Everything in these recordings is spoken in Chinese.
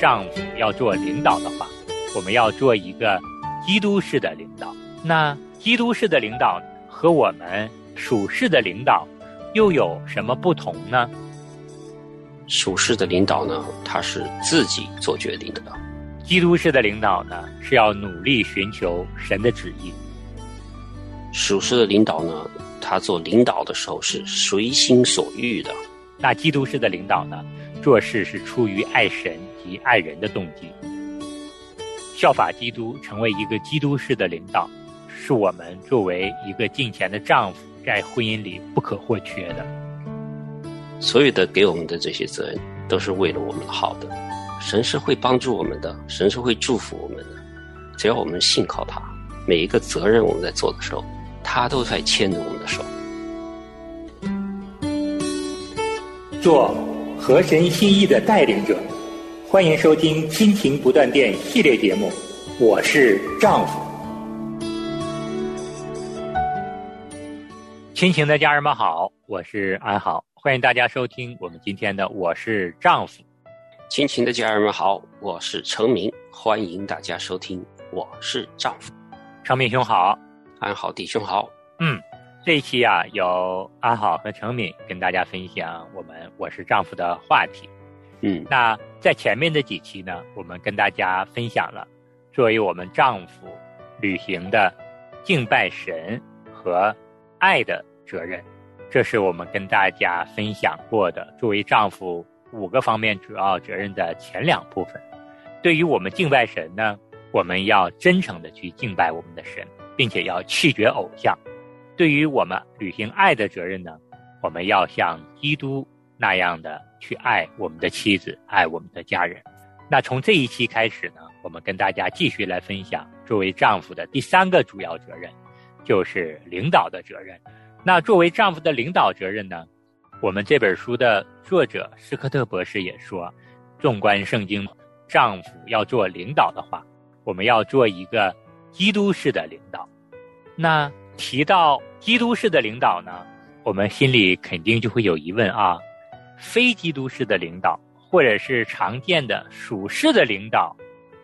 丈夫要做领导的话，我们要做一个基督式的领导。那基督式的领导和我们属世的领导又有什么不同呢？属世的领导呢，他是自己做决定的；基督式的领导呢，是要努力寻求神的旨意。属世的领导呢，他做领导的时候是随心所欲的；那基督式的领导呢，做事是出于爱神及爱人的动机。效法基督，成为一个基督式的领导，是我们作为一个敬虔的丈夫在婚姻里不可或缺的。所有的给我们的这些责任，都是为了我们好的。神是会帮助我们的，神是会祝福我们的。只要我们信靠他，每一个责任我们在做的时候，他都在牵着我们的手。做合神心意的带领者。欢迎收听《亲情不断电》系列节目，我是丈夫。亲情的家人们好，我是安好，欢迎大家收听我们今天的《我是丈夫》。亲情的家人们好，我是程明，欢迎大家收听《我是丈夫》。程明兄好，安好弟兄好。嗯，这一期啊，由安好和程敏跟大家分享我们《我是丈夫》的话题。嗯，那在前面的几期呢，我们跟大家分享了作为我们丈夫履行的敬拜神和爱的责任，这是我们跟大家分享过的作为丈夫五个方面主要责任的前两部分。对于我们敬拜神呢，我们要真诚的去敬拜我们的神，并且要弃绝偶像。对于我们履行爱的责任呢，我们要像基督那样的。去爱我们的妻子，爱我们的家人。那从这一期开始呢，我们跟大家继续来分享作为丈夫的第三个主要责任，就是领导的责任。那作为丈夫的领导责任呢，我们这本书的作者斯科特博士也说，纵观圣经，丈夫要做领导的话，我们要做一个基督式的领导。那提到基督式的领导呢，我们心里肯定就会有疑问啊。非基督式的领导，或者是常见的属世的领导，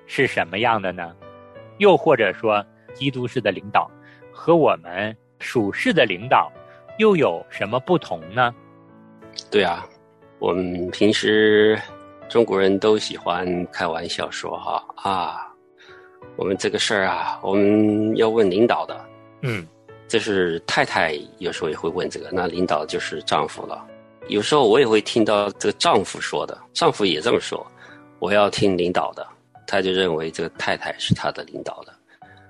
是什么样的呢？又或者说，基督式的领导和我们属世的领导又有什么不同呢？对啊，我们平时中国人都喜欢开玩笑说哈啊，我们这个事儿啊，我们要问领导的。嗯，这是太太有时候也会问这个，那领导就是丈夫了。有时候我也会听到这个丈夫说的，丈夫也这么说，我要听领导的，他就认为这个太太是他的领导的，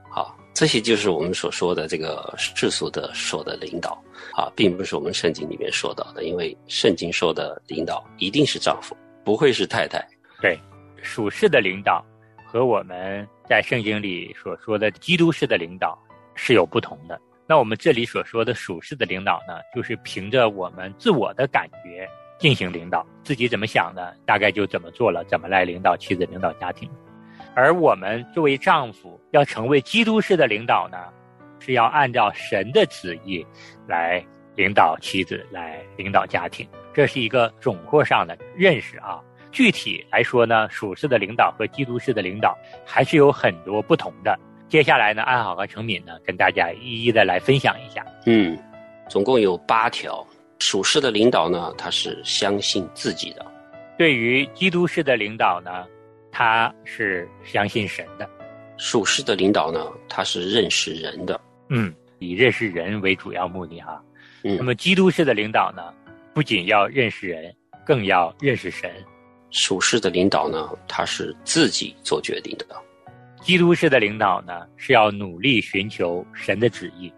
好，这些就是我们所说的这个世俗的说的领导，啊，并不是我们圣经里面说到的，因为圣经说的领导一定是丈夫，不会是太太。对，属世的领导和我们在圣经里所说的基督式的领导是有不同的。那我们这里所说的属世的领导呢，就是凭着我们自我的感觉进行领导，自己怎么想的，大概就怎么做了，怎么来领导妻子、领导家庭。而我们作为丈夫要成为基督式的领导呢，是要按照神的旨意来领导妻子、来领导家庭。这是一个总括上的认识啊。具体来说呢，属世的领导和基督式的领导还是有很多不同的。接下来呢，安好和程敏呢，跟大家一一的来分享一下。嗯，总共有八条。属世的领导呢，他是相信自己的；对于基督式的领导呢，他是相信神的；属世的领导呢，他是认识人的。嗯，以认识人为主要目的哈。嗯，那么基督式的领导呢，不仅要认识人，更要认识神。属世的领导呢，他是自己做决定的。基督式的领导呢，是要努力寻求神的旨意；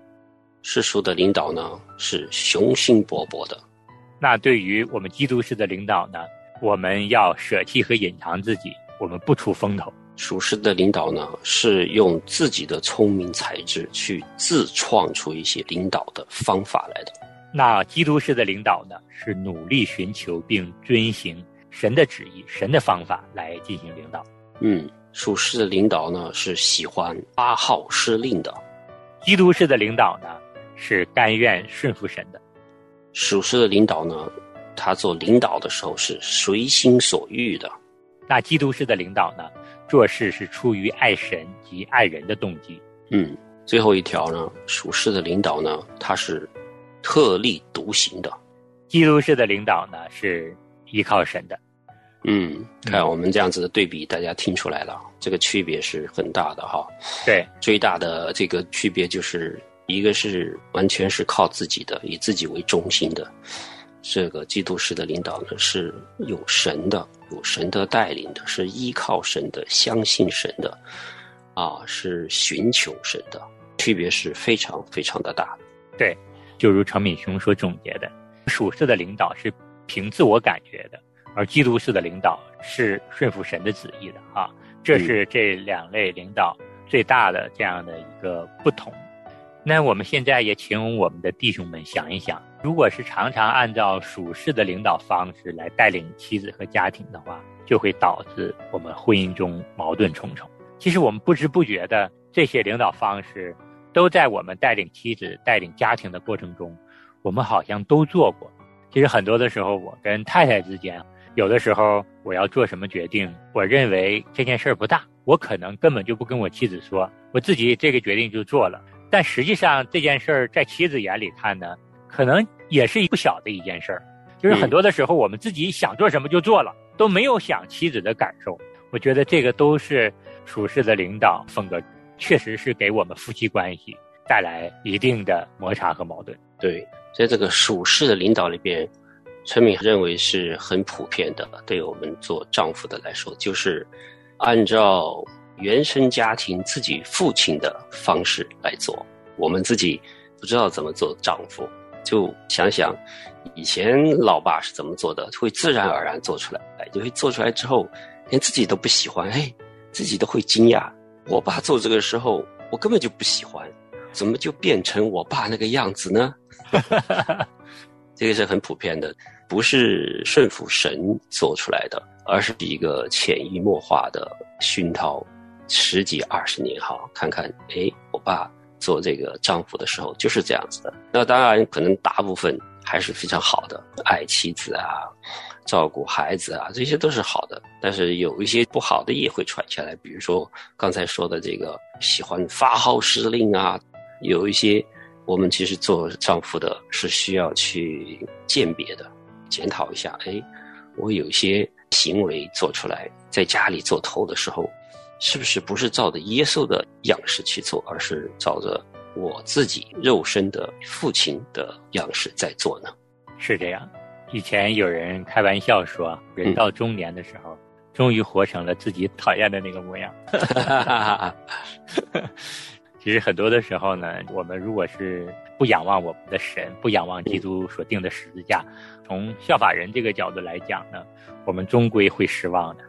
世俗的领导呢，是雄心勃勃的。那对于我们基督式的领导呢，我们要舍弃和隐藏自己，我们不出风头。属世的领导呢，是用自己的聪明才智去自创出一些领导的方法来的。那基督式的领导呢，是努力寻求并遵行神的旨意、神的方法来进行领导。嗯。属世的领导呢，是喜欢发号施令的；基督式的领导呢，是甘愿顺服神的。属世的领导呢，他做领导的时候是随心所欲的；那基督式的领导呢，做事是出于爱神及爱人的动机。嗯，最后一条呢，属世的领导呢，他是特立独行的；基督式的领导呢，是依靠神的。嗯，看我们这样子的对比，大家听出来了，这个区别是很大的哈。对，最大的这个区别就是一个是完全是靠自己的，以自己为中心的。这个基督式的领导呢，是有神的，有神的带领的，是依靠神的，相信神的，啊，是寻求神的，区别是非常非常的大的。对，就如常敏雄所总结的，属世的领导是凭自我感觉的，而基督式的领导是顺服神的旨意的啊，这是这两类领导最大的这样的一个不同。那我们现在也请我们的弟兄们想一想，如果是常常按照属世的领导方式来带领妻子和家庭的话，就会导致我们婚姻中矛盾重重。其实我们不知不觉的这些领导方式，都在我们带领妻子、带领家庭的过程中，我们好像都做过。其实很多的时候，我跟太太之间，有的时候我要做什么决定，我认为这件事儿不大，我可能根本就不跟我妻子说，我自己这个决定就做了。但实际上这件事儿在妻子眼里看呢，可能也是一不小的一件事儿。就是很多的时候，我们自己想做什么就做了，都没有想妻子的感受。我觉得这个都是属事的领导风格，确实是给我们夫妻关系带来一定的摩擦和矛盾。对，在这个属事的领导里边，陈敏认为是很普遍的，对我们做丈夫的来说，就是按照。原生家庭自己父亲的方式来做，我们自己不知道怎么做丈夫，就想想以前老爸是怎么做的，会自然而然做出来，就会做出来之后，连自己都不喜欢，哎，自己都会惊讶。我爸做这个时候，我根本就不喜欢，怎么就变成我爸那个样子呢？这个是很普遍的，不是顺服神做出来的，而是一个潜移默化的熏陶。十几二十年哈，看看哎，我爸做这个丈夫的时候就是这样子的。那当然，可能大部分还是非常好的，爱妻子啊，照顾孩子啊，这些都是好的。但是有一些不好的也会传下来，比如说刚才说的这个喜欢发号施令啊，有一些我们其实做丈夫的是需要去鉴别的，检讨一下。哎，我有些行为做出来，在家里做头的时候。是不是不是照着耶稣的样式去做，而是照着我自己肉身的父亲的样式在做呢？是这样。以前有人开玩笑说，人到中年的时候，终于活成了自己讨厌的那个模样。其实很多的时候呢，我们如果是不仰望我们的神，不仰望基督所定的十字架，从效法人这个角度来讲呢，我们终归会失望的。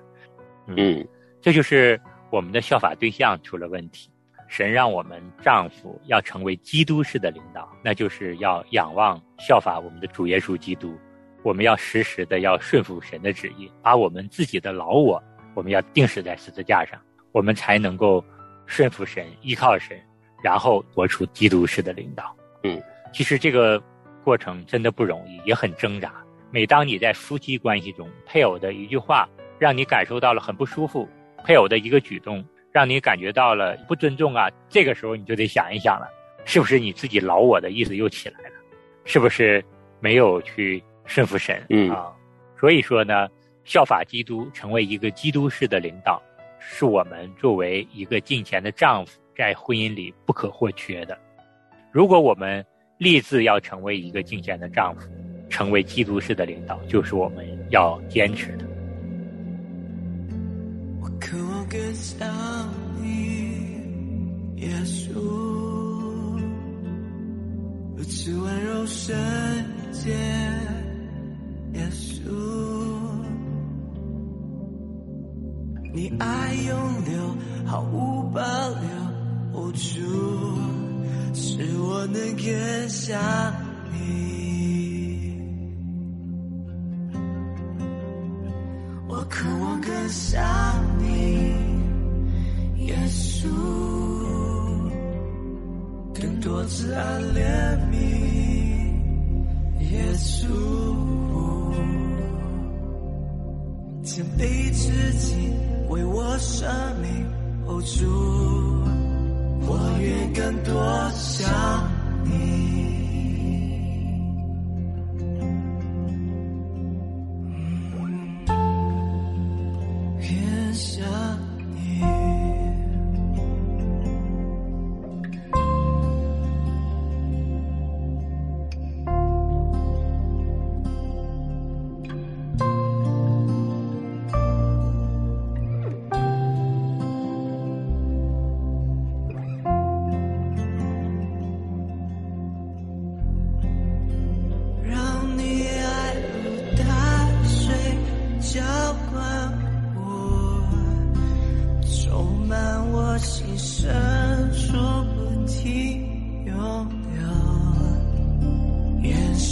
嗯，这就是。我们的效法对象出了问题，神让我们丈夫要成为基督式的领导，那就是要仰望效法我们的主耶稣基督。我们要时时的要顺服神的旨意，把我们自己的老我，我们要定死在十字架上，我们才能够顺服神，依靠神，然后活出基督式的领导。嗯，其实这个过程真的不容易，也很挣扎。每当你在夫妻关系中，配偶的一句话让你感受到了很不舒服。配偶的一个举动，让你感觉到了不尊重啊！这个时候你就得想一想了，是不是你自己老我的意思又起来了？是不是没有去顺服神？嗯啊，所以说呢，效法基督，成为一个基督式的领导，是我们作为一个敬虔的丈夫在婚姻里不可或缺的。如果我们立志要成为一个敬虔的丈夫，成为基督式的领导，就是我们要坚持的。渴望更像你，耶稣，如此温柔圣洁，耶稣，你爱永留，毫无保留，无助，使我能更像你，我渴望更像。耶稣，更多慈爱怜悯。耶稣，谦卑自己为我生命主，我愿更多想你。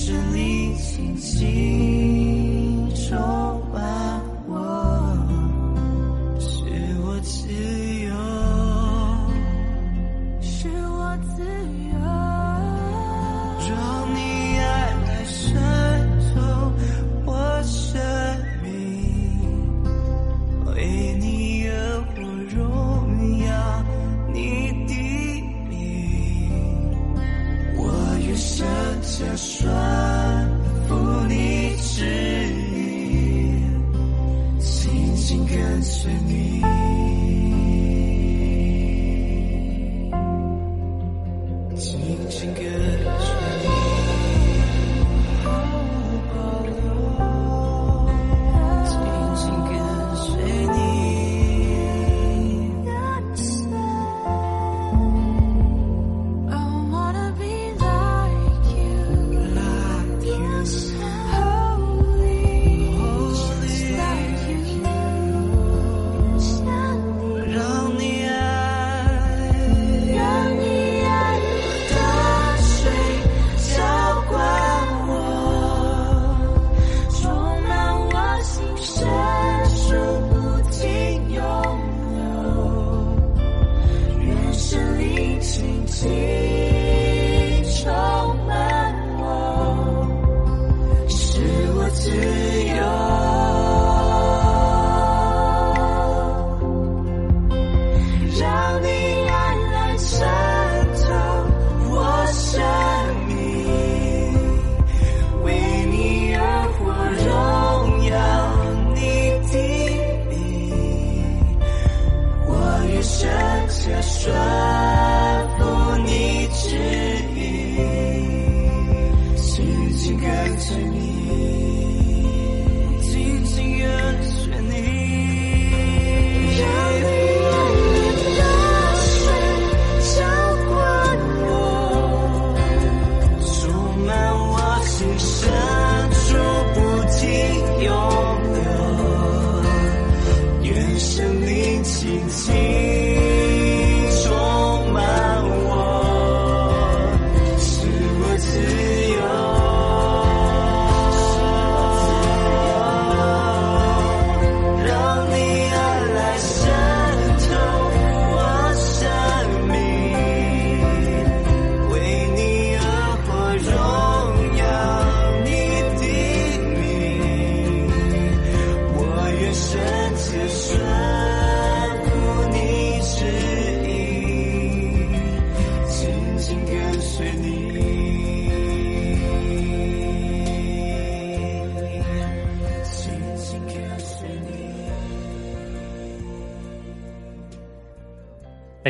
是你清醒。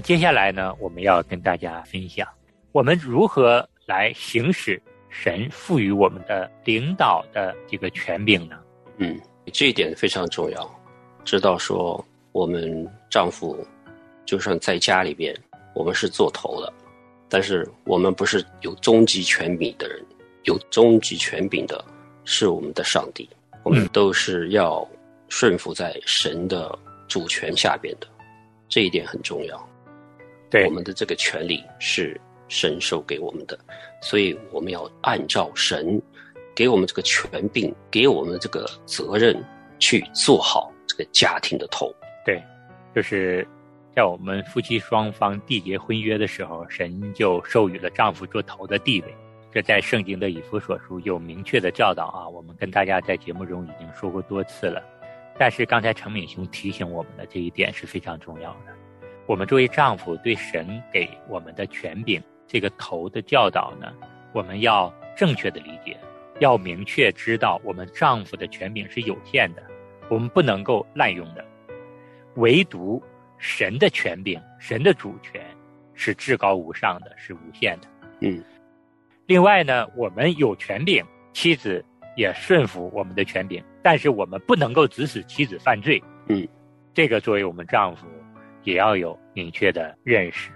接下来呢，我们要跟大家分享我们如何来行使神赋予我们的领导的这个权柄呢？嗯，这一点非常重要。知道说，我们丈夫就算在家里边，我们是做头的，但是我们不是有终极权柄的人，有终极权柄的是我们的上帝。我们都是要顺服在神的主权下边的，这一点很重要。对我们的这个权利是神授给我们的，所以我们要按照神给我们这个权柄，给我们这个责任去做好这个家庭的头。对，就是在我们夫妻双方缔结婚约的时候，神就授予了丈夫做头的地位。这在圣经的以弗所书有明确的教导啊，我们跟大家在节目中已经说过多次了。但是刚才程敏兄提醒我们的这一点是非常重要的。我们作为丈夫，对神给我们的权柄这个头的教导呢，我们要正确的理解，要明确知道我们丈夫的权柄是有限的，我们不能够滥用的。唯独神的权柄、神的主权是至高无上的，是无限的。嗯，另外呢，我们有权柄，妻子也顺服我们的权柄，但是我们不能够指使妻子犯罪。嗯，这个作为我们丈夫也要有明确的认识。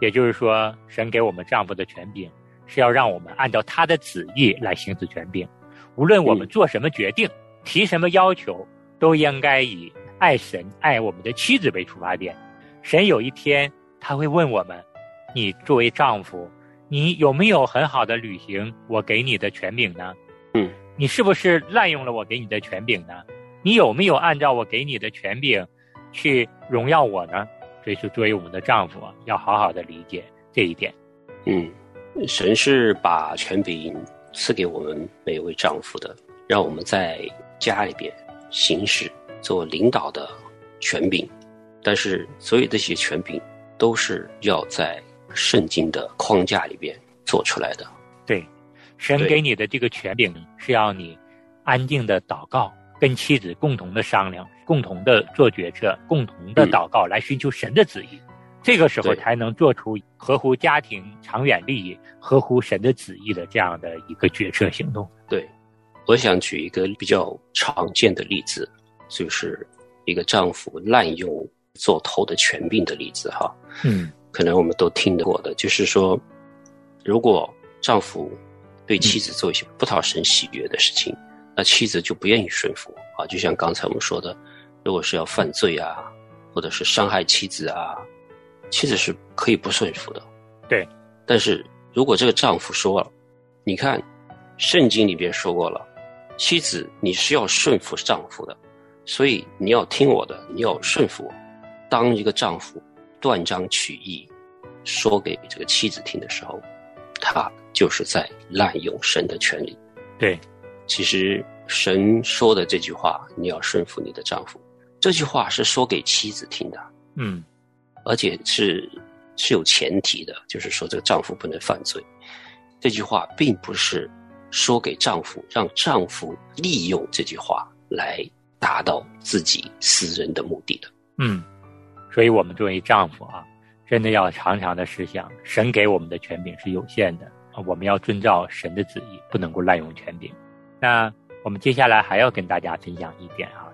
也就是说，神给我们丈夫的权柄是要让我们按照他的旨意来行使权柄，无论我们嗯做什么决定、提什么要求，都应该以爱神、爱我们的妻子为出发点。神有一天他会问我们：你作为丈夫，你有没有很好的履行我给你的权柄呢？嗯，你是不是滥用了我给你的权柄呢？你有没有按照我给你的权柄去荣耀我呢？所以说，作为我们的丈夫啊，要好好的理解这一点。嗯，神是把权柄赐给我们每位丈夫的，让我们在家里边行使做领导的权柄。但是，所有这些权柄都是要在圣经的框架里边做出来的。对，神给你的这个权柄是要你安静的祷告，跟妻子共同的商量，共同的做决策，共同的嗯祷告，来寻求神的旨意。这个时候才能做出合乎家庭长远利益、合乎神的旨意的这样的一个决策行动。对，我想举一个比较常见的例子，就是一个丈夫滥用做头的权柄的例子哈。嗯可能我们都听得过的，就是说，如果丈夫对妻子做一些不讨神喜悦的事情，那妻子就不愿意顺服啊。就像刚才我们说的，如果是要犯罪啊，或者是伤害妻子啊，妻子是可以不顺服的。对，但是如果这个丈夫说了，你看，圣经里边说过了，妻子你是要顺服丈夫的，所以你要听我的，你要顺服我。当一个丈夫断章取义说给这个妻子听的时候，他就是在滥用神的权利。对，其实神说的这句话，你要顺服你的丈夫，这句话是说给妻子听的，嗯而且是是有前提的，就是说这个丈夫不能犯罪。这句话并不是说给丈夫，让丈夫利用这句话来达到自己私人的目的的。嗯，所以我们作为丈夫啊，真的要常常的思想，神给我们的权柄是有限的啊，我们要遵照神的旨意，不能够滥用权柄。那我们接下来还要跟大家分享一点啊，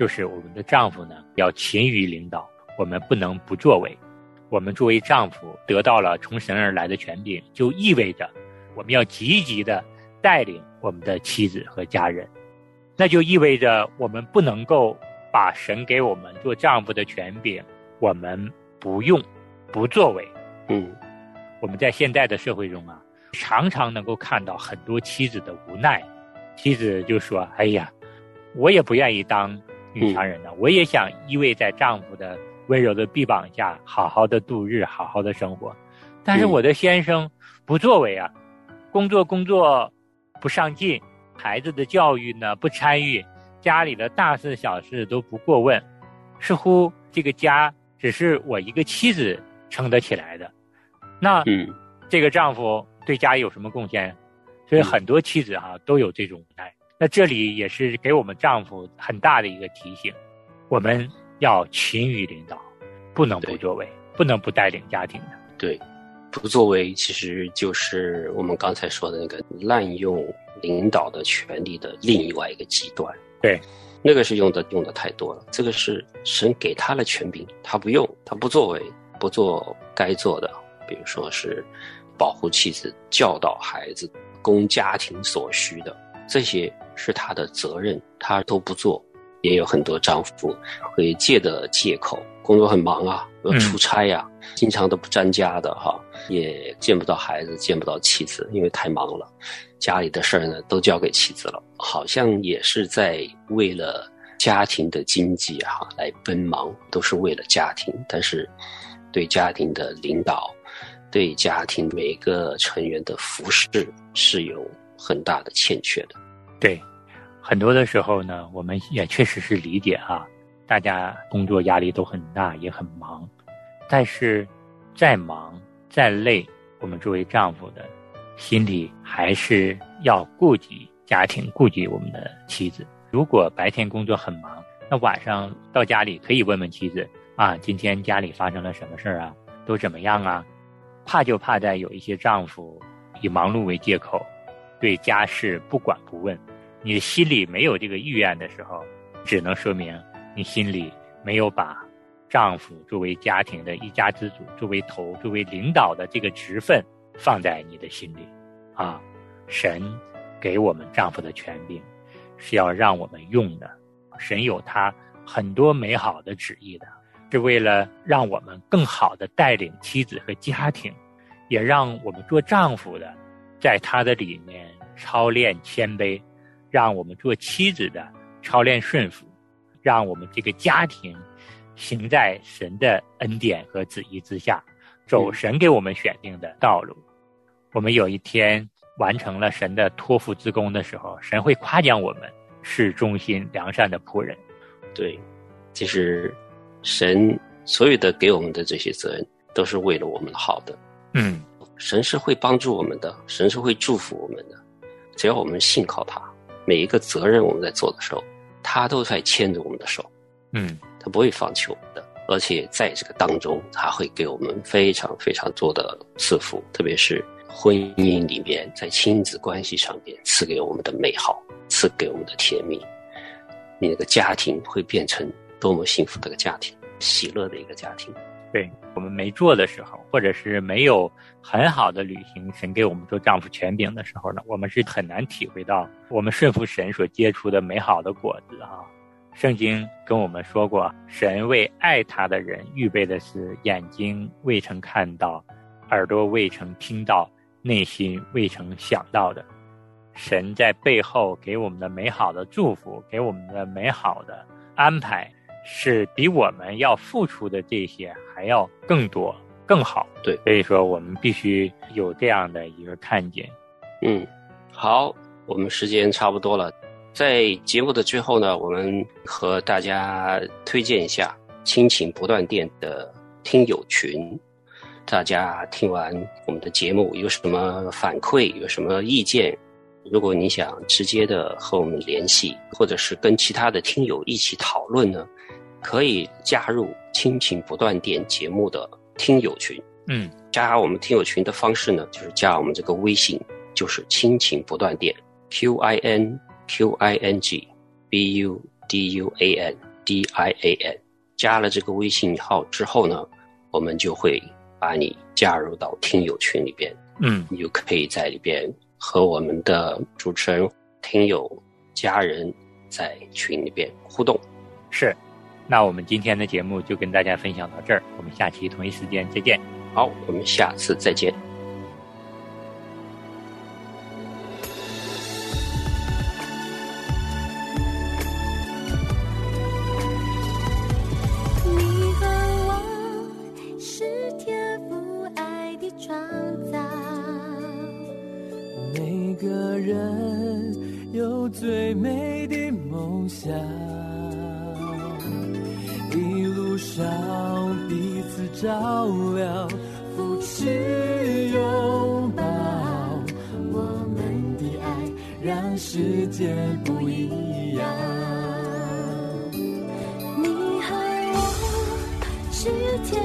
就是我们的丈夫呢要勤于领导，我们不能不作为。我们作为丈夫得到了从神而来的权柄，就意味着我们要积极的带领我们的妻子和家人，那就意味着我们不能够把神给我们做丈夫的权柄，我们不用，不作为。嗯我们在现在的社会中啊，常常能够看到很多妻子的无奈。妻子就说：“哎呀，我也不愿意当女强人呢，我也想依偎在丈夫的温柔的臂膀下，好好的度日，好好的生活。但是嗯我的先生不作为啊，工作工作不上进，孩子的教育呢不参与，家里的大事小事都不过问，似乎这个家只是我一个妻子撑得起来的。那嗯这个丈夫对家有什么贡献？所以很多妻子哈、都有这种无奈。那这里也是给我们丈夫很大的一个提醒，我们要勤于领导，不能不作为，不能不带领家庭的。对，不作为其实就是我们刚才说的那个滥用领导的权利的另外一个极端。对，那个是用的用的太多了。这个是神给他的权柄，他不用，他不作为，不做该做的，比如说是保护妻子、教导孩子、供家庭所需的，这些是他的责任，他都不做。也有很多丈夫会借的借口，工作很忙啊，要出差呀、经常都不沾家的哈，也见不到孩子，见不到妻子，因为太忙了，家里的事儿呢都交给妻子了，好像也是在为了家庭的经济哈、来奔忙，都是为了家庭，但是对家庭的领导，对家庭每个成员的服侍是有很大的欠缺的。对，很多的时候呢，我们也确实是理解啊，大家工作压力都很大，也很忙，但是再忙再累，我们作为丈夫的，心里还是要顾及家庭，顾及我们的妻子。如果白天工作很忙，那晚上到家里可以问问妻子啊，今天家里发生了什么事儿啊，都怎么样啊？怕就怕在有一些丈夫以忙碌为借口，对家事不管不问。你的心里没有这个意愿的时候，只能说明你心里没有把丈夫作为家庭的一家之主、作为头、作为领导的这个职分放在你的心里。啊，神给我们丈夫的权柄是要让我们用的，神有他很多美好的旨意的，是为了让我们更好的带领妻子和家庭，也让我们做丈夫的在他的里面操练谦卑。让我们做妻子的操练顺服，让我们这个家庭行在神的恩典和旨意之下，走神给我们选定的道路。我们有一天完成了神的托付之功的时候，神会夸奖我们是忠心良善的仆人。对，其实神所有的给我们的这些责任，都是为了我们好的。嗯，神是会帮助我们的，神是会祝福我们的，只要我们信靠他。每一个责任我们在做的时候，他都在牵着我们的手，嗯，他不会放弃我们的，而且在这个当中，他会给我们非常非常多的赐福，特别是婚姻里面，在亲子关系上面赐给我们的美好，赐给我们的甜蜜，你那个家庭会变成多么幸福的一个家庭，喜乐的一个家庭。对我们没做的时候，或者是没有很好的履行神给我们做丈夫权柄的时候呢，我们是很难体会到我们顺服神所结出的美好的果子啊。圣经跟我们说过，神为爱他的人预备的是眼睛未曾看到，耳朵未曾听到，内心未曾想到的。神在背后给我们的美好的祝福，给我们的美好的安排。是比我们要付出的这些还要更多、更好。对，所以说我们必须有这样的一个看见。嗯，好，我们时间差不多了，在节目的最后呢，我们和大家推荐一下亲情不断电的听友群。大家听完我们的节目有什么反馈，有什么意见？如果你想直接的和我们联系，或者是跟其他的听友一起讨论呢？可以加入《亲情不断电》节目的听友群。嗯，加我们听友群的方式呢，就是加我们这个微信，就是“亲情不断电 ”，Q I N Q I N G B U D U A N D I A N。加了这个微信号之后呢，我们就会把你加入到听友群里边。嗯，你就可以在里边和我们的主持人、听友、家人在群里边互动。是。那我们今天的节目就跟大家分享到这儿，我们下期同一时间再见。好，我们下次再见。你和我是天赋爱的创造，每个人有最美的梦想，要彼此照亮，扶持拥抱，我们的爱让世界不一样。你和我是天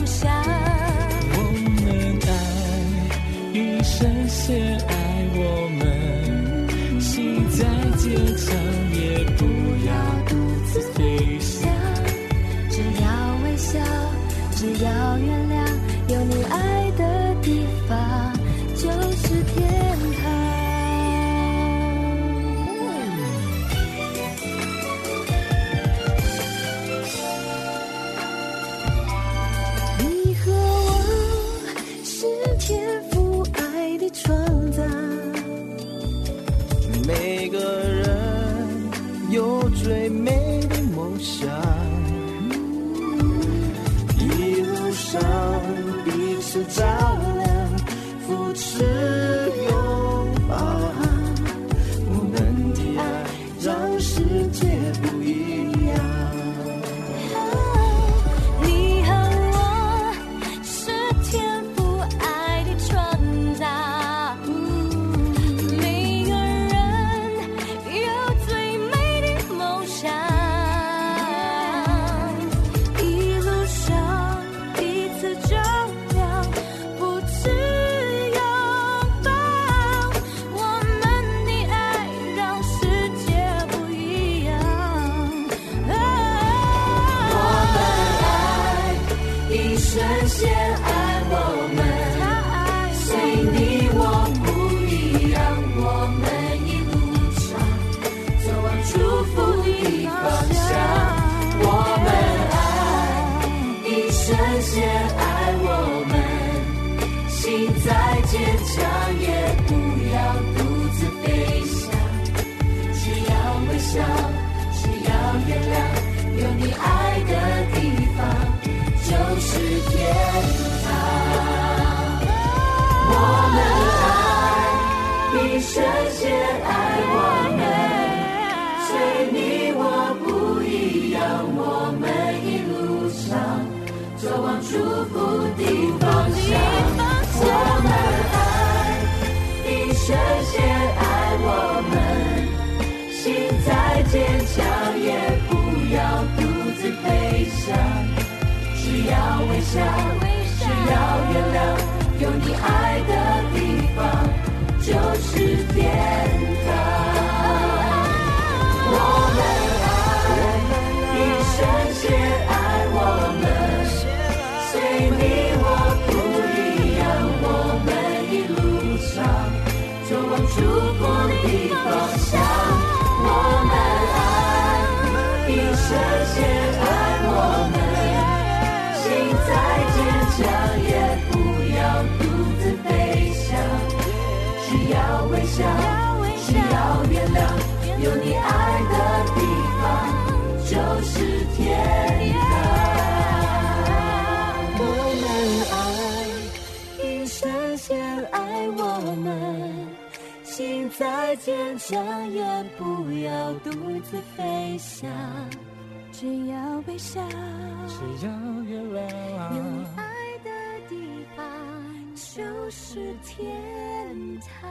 的方向。我们爱，一生先爱我们，心在坚强强也不要独自飞翔。只要微笑，只要原谅，有你爱的地方就是天堂。我们爱，一生先爱我们，随你我不一样，我们一路上走往祝福的方向。这些爱我们。心再坚强，也不要独自飞翔。只要微笑，只要原谅，有你爱的地方就是天堂就是天堂。我们爱，一生先爱我们。心再坚强，也不要独自飞翔。只要微笑，只要原有你。爱的地方就是天堂。